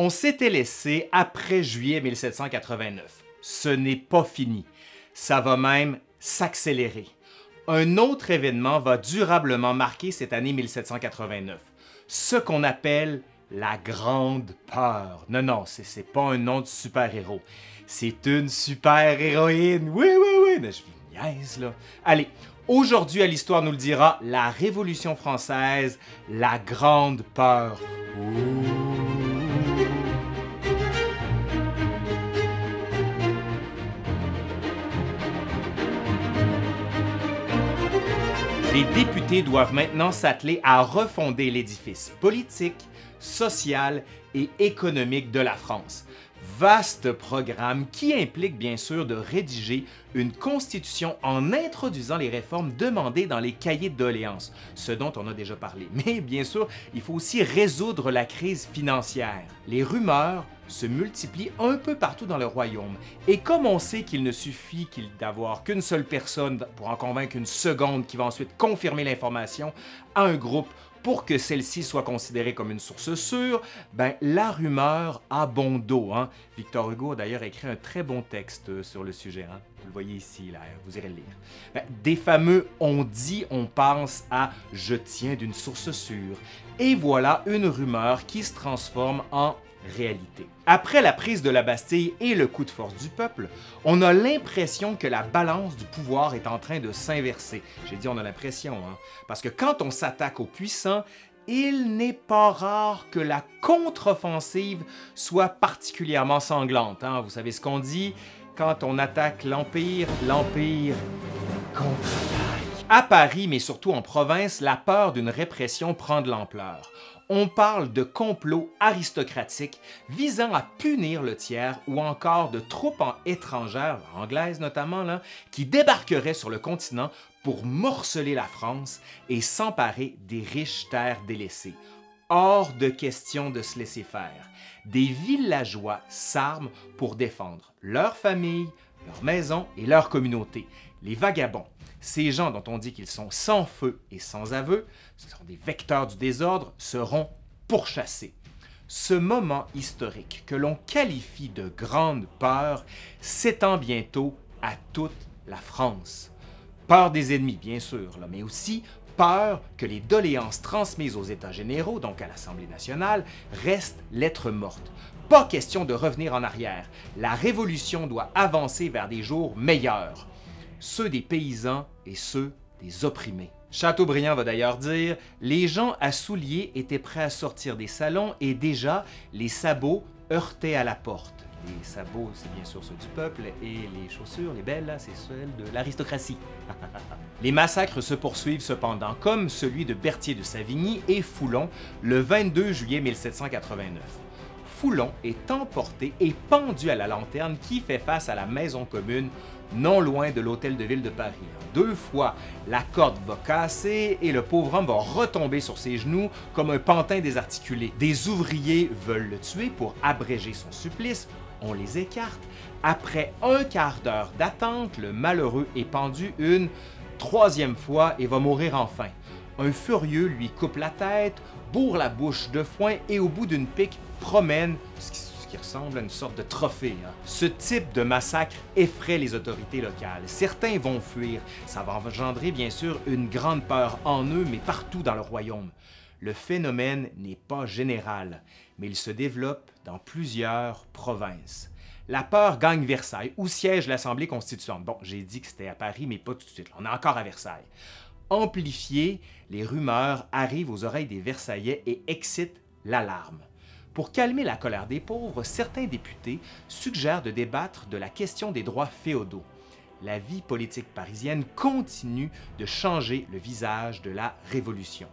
On s'était laissé après juillet 1789. Ce n'est pas fini. Ça va même s'accélérer. Un autre événement va durablement marquer cette année 1789, ce qu'on appelle la Grande Peur. Non, non, c'est pas un nom de super-héros. C'est une super-héroïne. Oui, oui, oui. Mais je niaise, là. Allez, aujourd'hui, à l'Histoire nous le dira, la Révolution française, la Grande Peur. Les députés doivent maintenant s'atteler à refonder l'édifice politique, social et économique de la France. Vaste programme qui implique bien sûr de rédiger une constitution en introduisant les réformes demandées dans les cahiers de doléances, ce dont on a déjà parlé. Mais bien sûr, il faut aussi résoudre la crise financière. Les rumeurs se multiplient un peu partout dans le royaume. Et comme on sait qu'il ne suffit d'avoir qu'une seule personne pour en convaincre une seconde qui va ensuite confirmer l'information à un groupe pour que celle-ci soit considérée comme une source sûre, ben, la rumeur a bon dos. Hein? Victor Hugo a d'ailleurs écrit un très bon texte sur le sujet. Hein? Vous le voyez ici, là, vous irez le lire. Ben, des fameux on dit, on pense à je tiens d'une source sûre. Et voilà une rumeur qui se transforme en Après la prise de la Bastille et le coup de force du peuple, on a l'impression que la balance du pouvoir est en train de s'inverser. J'ai dit on a l'impression, hein? parce que quand on s'attaque aux puissants, il n'est pas rare que la contre-offensive soit particulièrement sanglante. Hein? Vous savez ce qu'on dit? Quand on attaque l'Empire, l'Empire contre-attaque. À Paris, mais surtout en province, la peur d'une répression prend de l'ampleur on parle de complot aristocratique visant à punir le tiers ou encore de troupes étrangères, anglaises notamment, qui débarqueraient sur le continent pour morceler la France et s'emparer des riches terres délaissées. Hors de question de se laisser faire. Des villageois s'arment pour défendre leur famille, leur maison et leur communauté. Les vagabonds, ces gens dont on dit qu'ils sont sans feu et sans aveu, ce sont des vecteurs du désordre, seront pourchassés. Ce moment historique que l'on qualifie de grande peur s'étend bientôt à toute la France. Peur des ennemis, bien sûr, mais aussi peur que les doléances transmises aux États généraux, donc à l'Assemblée nationale, restent lettres mortes. Pas question de revenir en arrière. La révolution doit avancer vers des jours meilleurs ceux des paysans et ceux des opprimés. Chateaubriand va d'ailleurs dire Les gens à souliers étaient prêts à sortir des salons et déjà les sabots heurtaient à la porte. Les sabots, c'est bien sûr ceux du peuple, et les chaussures, les belles, c'est celles de l'aristocratie. les massacres se poursuivent cependant, comme celui de Berthier de Savigny et Foulon le 22 juillet 1789. Foulon est emporté et pendu à la lanterne qui fait face à la maison commune non loin de l'hôtel de ville de Paris. Deux fois, la corde va casser et le pauvre homme va retomber sur ses genoux comme un pantin désarticulé. Des ouvriers veulent le tuer pour abréger son supplice. On les écarte. Après un quart d'heure d'attente, le malheureux est pendu une troisième fois et va mourir enfin. Un furieux lui coupe la tête, bourre la bouche de foin et au bout d'une pique promène ce qui ressemble à une sorte de trophée. Hein. Ce type de massacre effraie les autorités locales. Certains vont fuir. Ça va engendrer bien sûr une grande peur en eux, mais partout dans le royaume. Le phénomène n'est pas général, mais il se développe dans plusieurs provinces. La peur gagne Versailles, où siège l'Assemblée constituante. Bon, j'ai dit que c'était à Paris, mais pas tout de suite. On est encore à Versailles. Amplifiées, les rumeurs arrivent aux oreilles des Versaillais et excitent l'alarme. Pour calmer la colère des pauvres, certains députés suggèrent de débattre de la question des droits féodaux. La vie politique parisienne continue de changer le visage de la Révolution.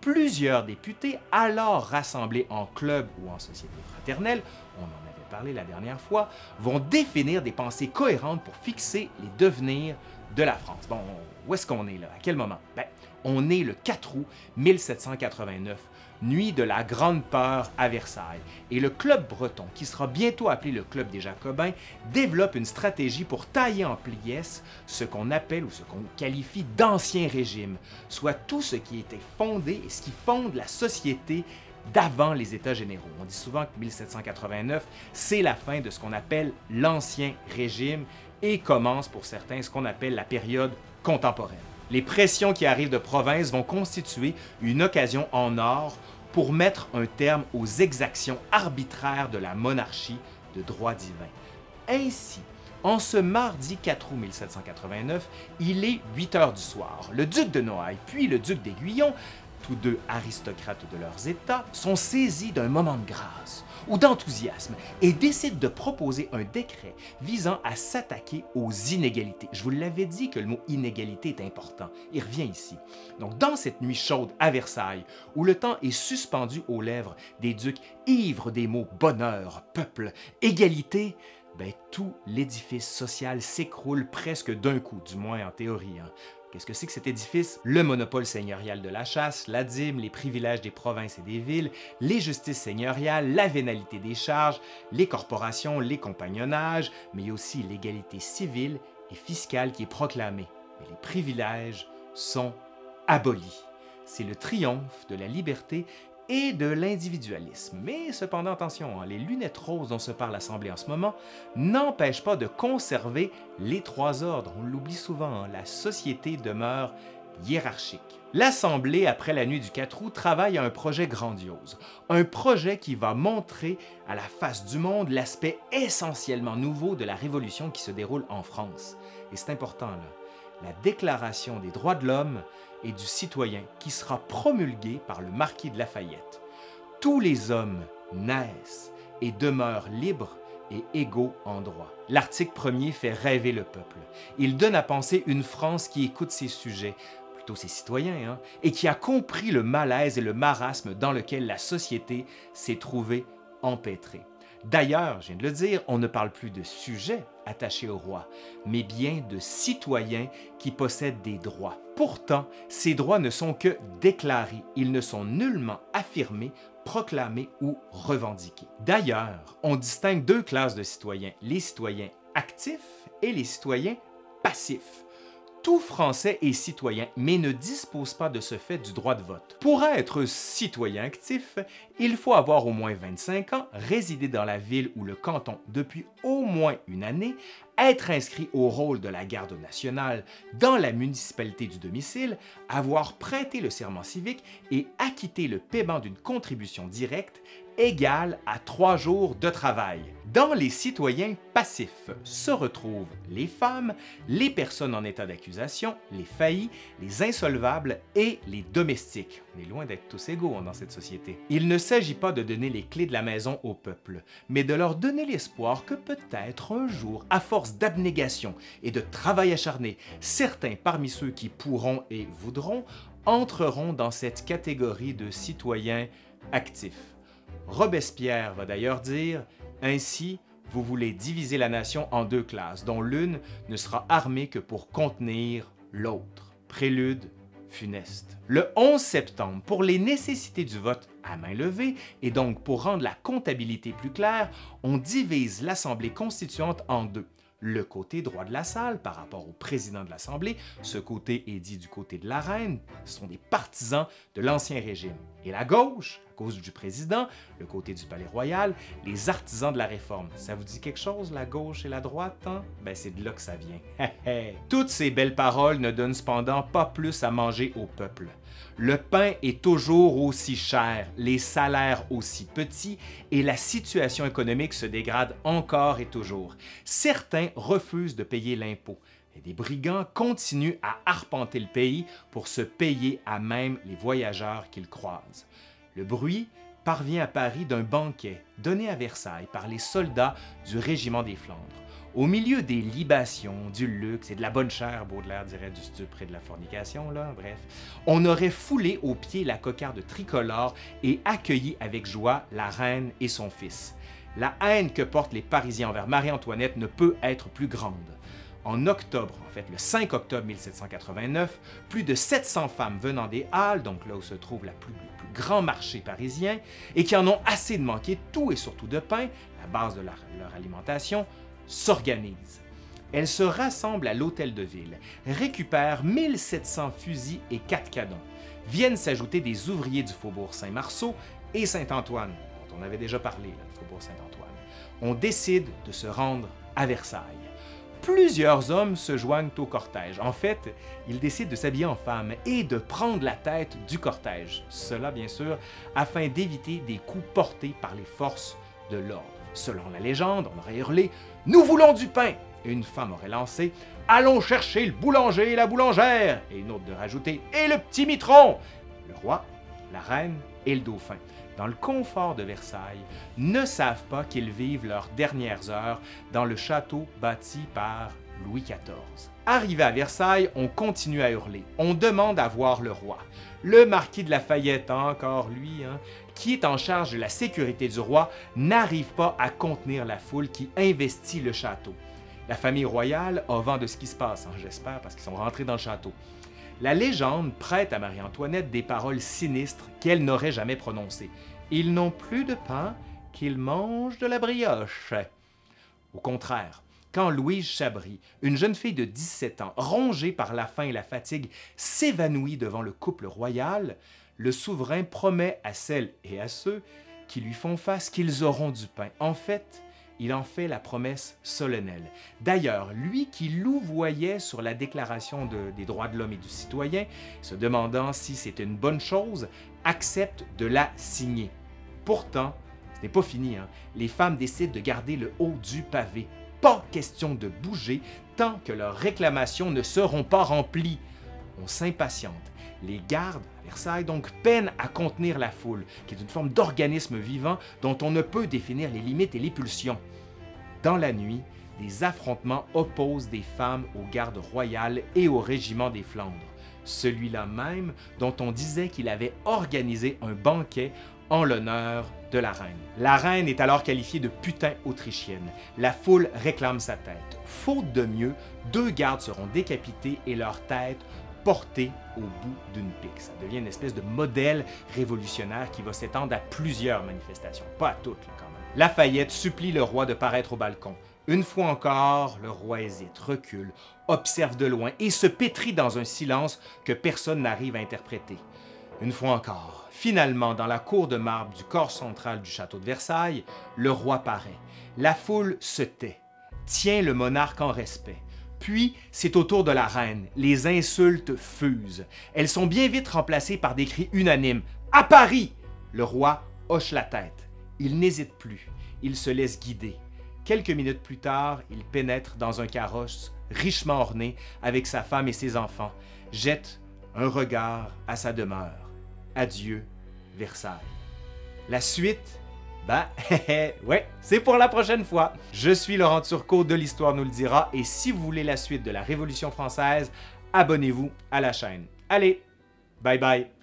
Plusieurs députés, alors rassemblés en club ou en société fraternelle, on en la dernière fois, vont définir des pensées cohérentes pour fixer les devenirs de la France. Bon, où est-ce qu'on est là? À quel moment? Ben, on est le 4 août 1789, nuit de la Grande Peur à Versailles. Et le Club breton, qui sera bientôt appelé le Club des Jacobins, développe une stratégie pour tailler en pièces ce qu'on appelle ou ce qu'on qualifie d'ancien régime, soit tout ce qui était fondé et ce qui fonde la société d'avant les États généraux. On dit souvent que 1789, c'est la fin de ce qu'on appelle l'Ancien Régime et commence pour certains ce qu'on appelle la période contemporaine. Les pressions qui arrivent de province vont constituer une occasion en or pour mettre un terme aux exactions arbitraires de la monarchie de droit divin. Ainsi, en ce mardi 4 août 1789, il est 8 heures du soir. Le duc de Noailles puis le duc d'Aiguillon, tous deux aristocrates de leurs États, sont saisis d'un moment de grâce ou d'enthousiasme et décident de proposer un décret visant à s'attaquer aux inégalités. Je vous l'avais dit que le mot inégalité est important. Il revient ici. Donc, dans cette nuit chaude à Versailles, où le temps est suspendu aux lèvres des ducs ivres des mots bonheur, peuple, égalité, ben, tout l'édifice social s'écroule presque d'un coup, du moins en théorie. Hein. Qu'est-ce que c'est que cet édifice? Le monopole seigneurial de la chasse, la dîme, les privilèges des provinces et des villes, les justices seigneuriales, la vénalité des charges, les corporations, les compagnonnages, mais aussi l'égalité civile et fiscale qui est proclamée. Mais les privilèges sont abolis. C'est le triomphe de la liberté et de l'individualisme. Mais cependant, attention, hein, les lunettes roses dont se parle l'Assemblée en ce moment n'empêchent pas de conserver les trois ordres. On l'oublie souvent, hein, la société demeure hiérarchique. L'Assemblée, après la nuit du 4 août, travaille à un projet grandiose, un projet qui va montrer à la face du monde l'aspect essentiellement nouveau de la révolution qui se déroule en France. Et c'est important, là la Déclaration des droits de l'homme et du citoyen qui sera promulguée par le marquis de Lafayette. Tous les hommes naissent et demeurent libres et égaux en droit. L'article premier fait rêver le peuple. Il donne à penser une France qui écoute ses sujets, plutôt ses citoyens, hein, et qui a compris le malaise et le marasme dans lequel la société s'est trouvée empêtrée. D'ailleurs, je viens de le dire, on ne parle plus de sujets attachés au roi, mais bien de citoyens qui possèdent des droits. Pourtant, ces droits ne sont que déclarés, ils ne sont nullement affirmés, proclamés ou revendiqués. D'ailleurs, on distingue deux classes de citoyens, les citoyens actifs et les citoyens passifs tout Français est citoyen, mais ne dispose pas de ce fait du droit de vote. Pour être citoyen actif, il faut avoir au moins 25 ans, résider dans la ville ou le canton depuis au moins une année, être inscrit au rôle de la garde nationale dans la municipalité du domicile, avoir prêté le serment civique et acquitté le paiement d'une contribution directe égale à trois jours de travail. Dans les citoyens passifs se retrouvent les femmes, les personnes en état d'accusation, les faillis, les insolvables et les domestiques. On est loin d'être tous égaux hein, dans cette société. Il ne s'agit pas de donner les clés de la maison au peuple, mais de leur donner l'espoir que peut-être un jour, à force d'abnégation et de travail acharné, certains parmi ceux qui pourront et voudront entreront dans cette catégorie de citoyens actifs. Robespierre va d'ailleurs dire Ainsi, vous voulez diviser la nation en deux classes, dont l'une ne sera armée que pour contenir l'autre. Prélude funeste. Le 11 septembre, pour les nécessités du vote à main levée et donc pour rendre la comptabilité plus claire, on divise l'Assemblée constituante en deux le côté droit de la salle par rapport au président de l'Assemblée. Ce côté est dit du côté de la reine. Ce sont des partisans de l'Ancien Régime. Et la gauche, cause du président, le côté du Palais Royal, les artisans de la Réforme. Ça vous dit quelque chose, la gauche et la droite? Hein? Ben, c'est de là que ça vient. Toutes ces belles paroles ne donnent cependant pas plus à manger au peuple. Le pain est toujours aussi cher, les salaires aussi petits et la situation économique se dégrade encore et toujours. Certains refusent de payer l'impôt. Et des brigands continuent à arpenter le pays pour se payer à même les voyageurs qu'ils croisent. Le bruit parvient à Paris d'un banquet donné à Versailles par les soldats du régiment des Flandres. Au milieu des libations, du luxe et de la bonne chair, Baudelaire dirait du stupre et de la fornication, là, bref, on aurait foulé aux pieds la cocarde tricolore et accueilli avec joie la reine et son fils. La haine que portent les Parisiens envers Marie-Antoinette ne peut être plus grande. En octobre, en fait le 5 octobre 1789, plus de 700 femmes venant des Halles, donc là où se trouve la le plus grand marché parisien, et qui en ont assez de manquer tout et surtout de pain, la base de leur alimentation, s'organisent. Elles se rassemblent à l'hôtel de ville, récupèrent 1700 fusils et 4 canons. Viennent s'ajouter des ouvriers du faubourg Saint-Marceau et Saint-Antoine, dont on avait déjà parlé, le faubourg Saint-Antoine, on décide de se rendre à Versailles. Plusieurs hommes se joignent au cortège. En fait, ils décident de s'habiller en femme et de prendre la tête du cortège. Cela, bien sûr, afin d'éviter des coups portés par les forces de l'ordre. Selon la légende, on aurait hurlé Nous voulons du pain Une femme aurait lancé Allons chercher le boulanger et la boulangère Et une autre de rajouter Et le petit mitron Le roi, la reine et le dauphin dans le confort de Versailles, ne savent pas qu'ils vivent leurs dernières heures dans le château bâti par Louis XIV. Arrivé à Versailles, on continue à hurler. On demande à voir le roi. Le marquis de Lafayette, encore lui, hein, qui est en charge de la sécurité du roi, n'arrive pas à contenir la foule qui investit le château. La famille royale a vent de ce qui se passe, hein, j'espère, parce qu'ils sont rentrés dans le château. La légende prête à Marie-Antoinette des paroles sinistres qu'elle n'aurait jamais prononcées. Ils n'ont plus de pain, qu'ils mangent de la brioche. Au contraire, quand Louise Chabry, une jeune fille de 17 ans, rongée par la faim et la fatigue, s'évanouit devant le couple royal, le souverain promet à celles et à ceux qui lui font face qu'ils auront du pain. En fait, il en fait la promesse solennelle. D'ailleurs, lui qui louvoyait sur la Déclaration des droits de l'homme et du citoyen, se demandant si c'est une bonne chose, accepte de la signer. Pourtant, ce n'est pas fini. Hein. Les femmes décident de garder le haut du pavé. Pas question de bouger tant que leurs réclamations ne seront pas remplies. On s'impatiente. Les gardes Versailles donc peinent à contenir la foule, qui est une forme d'organisme vivant dont on ne peut définir les limites et les pulsions. Dans la nuit, des affrontements opposent des femmes aux gardes royales et au régiment des Flandres, celui-là même dont on disait qu'il avait organisé un banquet en l'honneur de la reine. La reine est alors qualifiée de putain autrichienne. La foule réclame sa tête. Faute de mieux, deux gardes seront décapités et leurs têtes porté au bout d'une pique. Ça devient une espèce de modèle révolutionnaire qui va s'étendre à plusieurs manifestations, pas à toutes quand même. Lafayette supplie le roi de paraître au balcon. Une fois encore, le roi hésite, recule, observe de loin et se pétrit dans un silence que personne n'arrive à interpréter. Une fois encore, finalement, dans la cour de marbre du corps central du château de Versailles, le roi paraît. La foule se tait, tient le monarque en respect. Puis, c'est au tour de la reine. Les insultes fusent. Elles sont bien vite remplacées par des cris unanimes. À Paris! Le roi hoche la tête. Il n'hésite plus. Il se laisse guider. Quelques minutes plus tard, il pénètre dans un carrosse richement orné avec sa femme et ses enfants, jette un regard à sa demeure. Adieu, Versailles. La suite bah, ouais, c'est pour la prochaine fois. Je suis Laurent Turcot de l'Histoire nous le dira et si vous voulez la suite de la Révolution française, abonnez-vous à la chaîne. Allez, bye bye.